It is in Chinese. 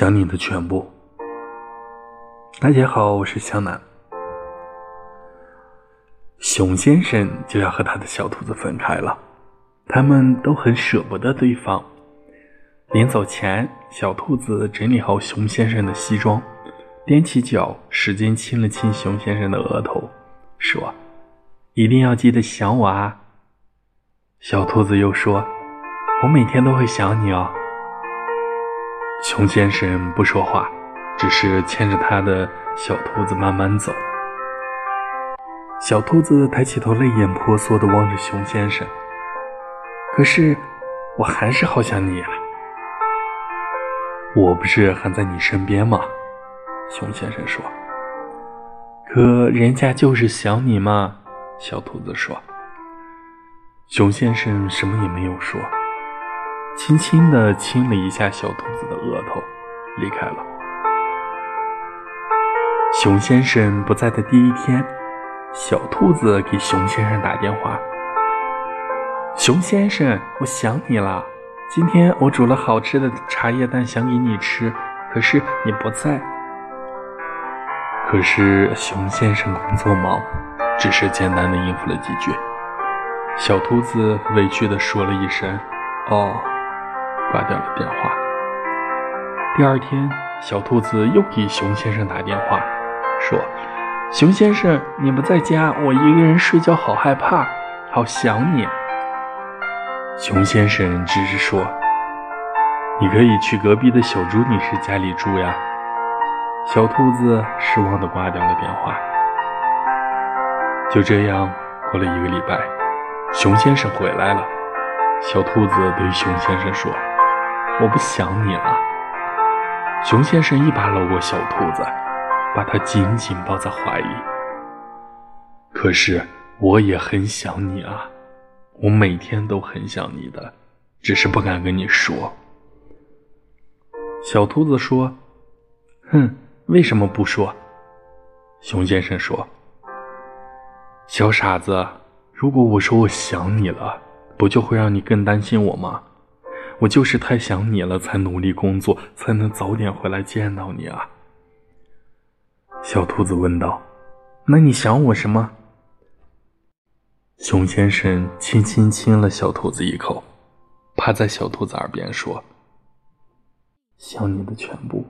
想你的全部。大家好，我是小南。熊先生就要和他的小兔子分开了，他们都很舍不得对方。临走前，小兔子整理好熊先生的西装，踮起脚，使劲亲了亲熊先生的额头，说：“一定要记得想我啊。”小兔子又说：“我每天都会想你哦。”熊先生不说话，只是牵着他的小兔子慢慢走。小兔子抬起头，泪眼婆娑地望着熊先生。可是，我还是好想你啊！我不是还在你身边吗？熊先生说。可人家就是想你嘛。小兔子说。熊先生什么也没有说。轻轻地亲了一下小兔子的额头，离开了。熊先生不在的第一天，小兔子给熊先生打电话：“熊先生，我想你了。今天我煮了好吃的茶叶蛋，想给你吃，可是你不在。”可是熊先生工作忙，只是简单的应付了几句。小兔子委屈地说了一声：“哦。”挂掉了电话。第二天，小兔子又给熊先生打电话，说：“熊先生，你不在家，我一个人睡觉好害怕，好想你。”熊先生只是说：“你可以去隔壁的小猪女士家里住呀。”小兔子失望地挂掉了电话。就这样过了一个礼拜，熊先生回来了。小兔子对熊先生说。我不想你了，熊先生一把搂过小兔子，把它紧紧抱在怀里。可是我也很想你啊，我每天都很想你的，只是不敢跟你说。小兔子说：“哼，为什么不说？”熊先生说：“小傻子，如果我说我想你了，不就会让你更担心我吗？”我就是太想你了，才努力工作，才能早点回来见到你啊。小兔子问道：“那你想我什么？”熊先生轻轻亲了小兔子一口，趴在小兔子耳边说：“想你的全部。”